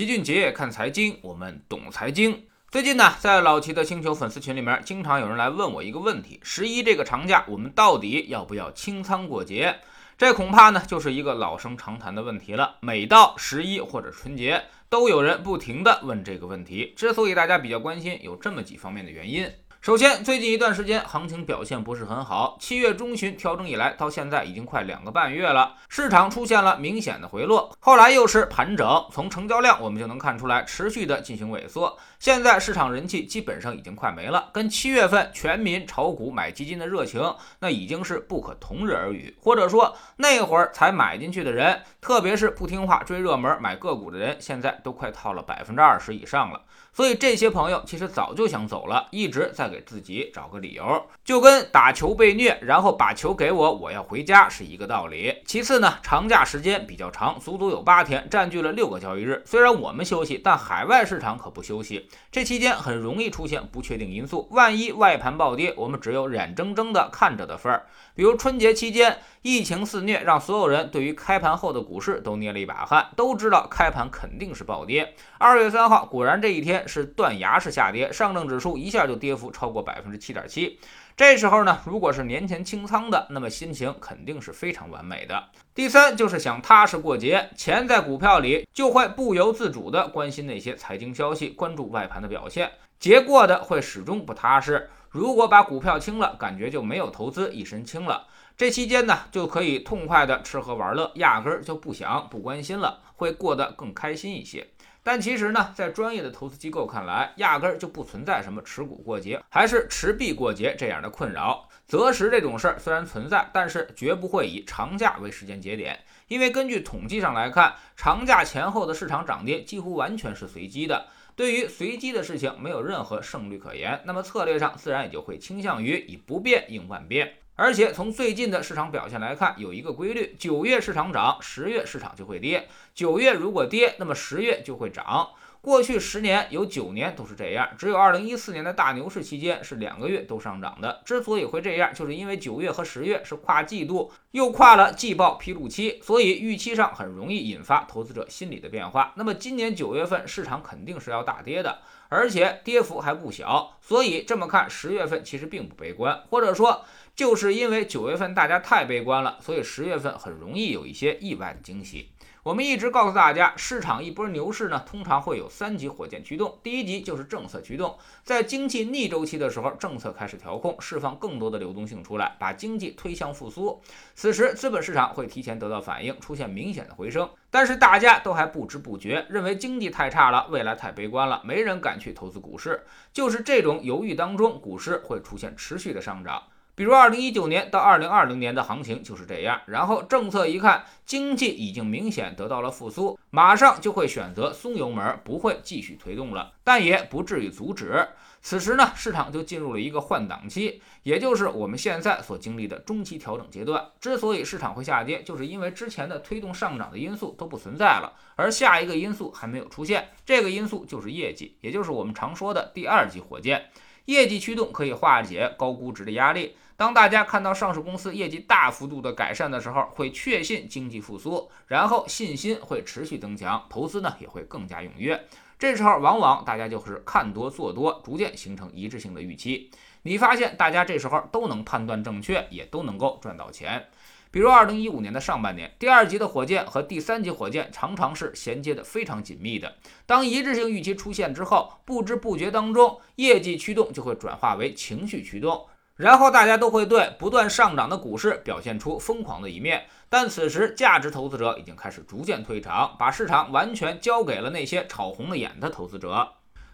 齐俊杰看财经，我们懂财经。最近呢，在老齐的星球粉丝群里面，经常有人来问我一个问题：十一这个长假，我们到底要不要清仓过节？这恐怕呢，就是一个老生常谈的问题了。每到十一或者春节，都有人不停的问这个问题。之所以大家比较关心，有这么几方面的原因。首先，最近一段时间行情表现不是很好。七月中旬调整以来，到现在已经快两个半月了，市场出现了明显的回落，后来又是盘整。从成交量我们就能看出来，持续的进行萎缩。现在市场人气基本上已经快没了，跟七月份全民炒股买基金的热情，那已经是不可同日而语。或者说，那会儿才买进去的人，特别是不听话追热门买个股的人，现在都快套了百分之二十以上了。所以这些朋友其实早就想走了，一直在给自己找个理由，就跟打球被虐，然后把球给我，我要回家是一个道理。其次呢，长假时间比较长，足足有八天，占据了六个交易日。虽然我们休息，但海外市场可不休息，这期间很容易出现不确定因素。万一外盘暴跌，我们只有眼睁睁的看着的份儿。比如春节期间疫情肆虐，让所有人对于开盘后的股市都捏了一把汗，都知道开盘肯定是暴跌。二月三号，果然这一天。是断崖式下跌，上证指数一下就跌幅超过百分之七点七。这时候呢，如果是年前清仓的，那么心情肯定是非常完美的。第三就是想踏实过节，钱在股票里就会不由自主的关心那些财经消息，关注外盘的表现。节过的会始终不踏实。如果把股票清了，感觉就没有投资，一身轻了。这期间呢，就可以痛快的吃喝玩乐，压根儿就不想不关心了，会过得更开心一些。但其实呢，在专业的投资机构看来，压根儿就不存在什么持股过节还是持币过节这样的困扰。择时这种事儿虽然存在，但是绝不会以长假为时间节点，因为根据统计上来看，长假前后的市场涨跌几乎完全是随机的。对于随机的事情，没有任何胜率可言，那么策略上自然也就会倾向于以不变应万变。而且从最近的市场表现来看，有一个规律：九月市场涨，十月市场就会跌；九月如果跌，那么十月就会涨。过去十年有九年都是这样，只有二零一四年的大牛市期间是两个月都上涨的。之所以会这样，就是因为九月和十月是跨季度，又跨了季报披露期，所以预期上很容易引发投资者心理的变化。那么今年九月份市场肯定是要大跌的，而且跌幅还不小，所以这么看，十月份其实并不悲观，或者说就是因为九月份大家太悲观了，所以十月份很容易有一些意外的惊喜。我们一直告诉大家，市场一波牛市呢，通常会有三级火箭驱动。第一级就是政策驱动，在经济逆周期的时候，政策开始调控，释放更多的流动性出来，把经济推向复苏。此时，资本市场会提前得到反应，出现明显的回升。但是大家都还不知不觉，认为经济太差了，未来太悲观了，没人敢去投资股市。就是这种犹豫当中，股市会出现持续的上涨。比如二零一九年到二零二零年的行情就是这样，然后政策一看经济已经明显得到了复苏，马上就会选择松油门，不会继续推动了，但也不至于阻止。此时呢，市场就进入了一个换挡期，也就是我们现在所经历的中期调整阶段。之所以市场会下跌，就是因为之前的推动上涨的因素都不存在了，而下一个因素还没有出现，这个因素就是业绩，也就是我们常说的第二级火箭。业绩驱动可以化解高估值的压力。当大家看到上市公司业绩大幅度的改善的时候，会确信经济复苏，然后信心会持续增强，投资呢也会更加踊跃。这时候往往大家就是看多做多，逐渐形成一致性的预期。你发现大家这时候都能判断正确，也都能够赚到钱。比如二零一五年的上半年，第二级的火箭和第三级火箭常常是衔接的非常紧密的。当一致性预期出现之后，不知不觉当中，业绩驱动就会转化为情绪驱动。然后大家都会对不断上涨的股市表现出疯狂的一面，但此时价值投资者已经开始逐渐退场，把市场完全交给了那些炒红了眼的投资者。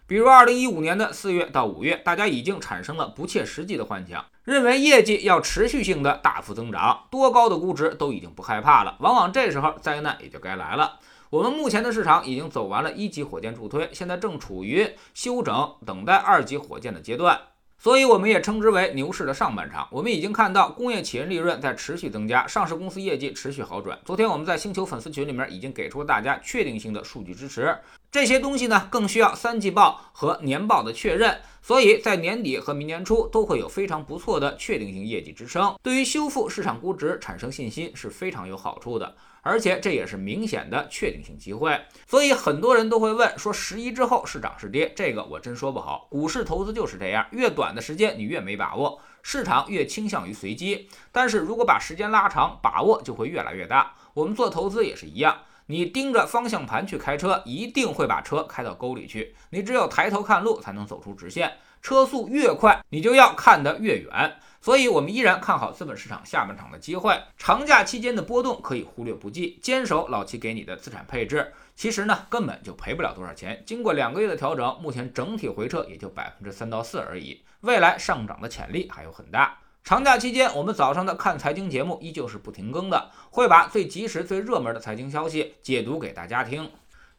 比如二零一五年的四月到五月，大家已经产生了不切实际的幻想，认为业绩要持续性的大幅增长，多高的估值都已经不害怕了。往往这时候灾难也就该来了。我们目前的市场已经走完了一级火箭助推，现在正处于休整，等待二级火箭的阶段。所以我们也称之为牛市的上半场。我们已经看到工业企业利润在持续增加，上市公司业绩持续好转。昨天我们在星球粉丝群里面已经给出了大家确定性的数据支持。这些东西呢，更需要三季报和年报的确认。所以在年底和明年初都会有非常不错的确定性业绩支撑，对于修复市场估值产生信心是非常有好处的。而且这也是明显的确定性机会。所以很多人都会问说，十一之后是涨是跌？这个我真说不好。股市投资就是这样，越短的时间你越没把握，市场越倾向于随机。但是如果把时间拉长，把握就会越来越大。我们做投资也是一样。你盯着方向盘去开车，一定会把车开到沟里去。你只有抬头看路，才能走出直线。车速越快，你就要看得越远。所以，我们依然看好资本市场下半场的机会。长假期间的波动可以忽略不计，坚守老七给你的资产配置，其实呢根本就赔不了多少钱。经过两个月的调整，目前整体回撤也就百分之三到四而已，未来上涨的潜力还有很大。长假期间，我们早上的看财经节目依旧是不停更的，会把最及时、最热门的财经消息解读给大家听。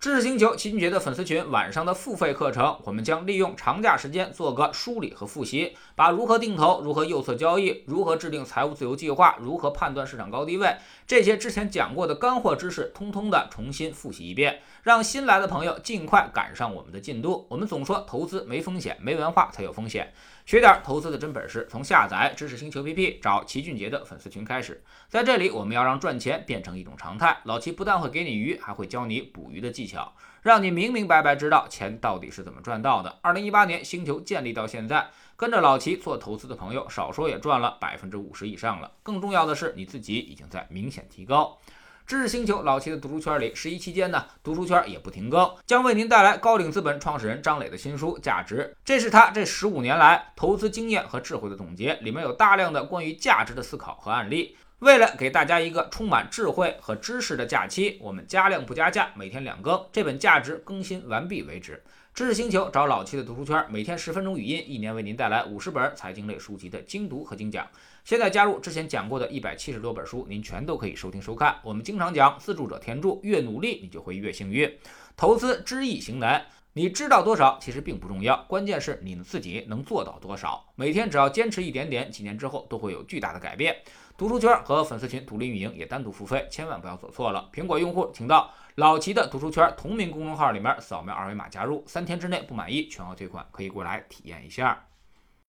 知识星球齐俊杰的粉丝群晚上的付费课程，我们将利用长假时间做个梳理和复习，把如何定投、如何右侧交易、如何制定财务自由计划、如何判断市场高低位这些之前讲过的干货知识，通通的重新复习一遍，让新来的朋友尽快赶上我们的进度。我们总说投资没风险，没文化才有风险。学点投资的真本事，从下载知识星球 APP 找齐俊杰的粉丝群开始。在这里，我们要让赚钱变成一种常态。老齐不但会给你鱼，还会教你捕鱼的技巧，让你明明白白知道钱到底是怎么赚到的。二零一八年星球建立到现在，跟着老齐做投资的朋友，少说也赚了百分之五十以上了。更重要的是，你自己已经在明显提高。知识星球老齐的读书圈里，十一期间呢，读书圈也不停更，将为您带来高瓴资本创始人张磊的新书《价值》，这是他这十五年来投资经验和智慧的总结，里面有大量的关于价值的思考和案例。为了给大家一个充满智慧和知识的假期，我们加量不加价，每天两更，这本《价值》更新完毕为止。知识星球找老七的读书圈，每天十分钟语音，一年为您带来五十本财经类书籍的精读和精讲。现在加入之前讲过的一百七十多本书，您全都可以收听收看。我们经常讲自助者天助，越努力你就会越幸运。投资知易行难，你知道多少其实并不重要，关键是你自己能做到多少。每天只要坚持一点点，几年之后都会有巨大的改变。读书圈和粉丝群独立运营也单独付费，千万不要走错了。苹果用户请到老齐的读书圈同名公众号里面扫描二维码加入，三天之内不满意全额退款，可以过来体验一下。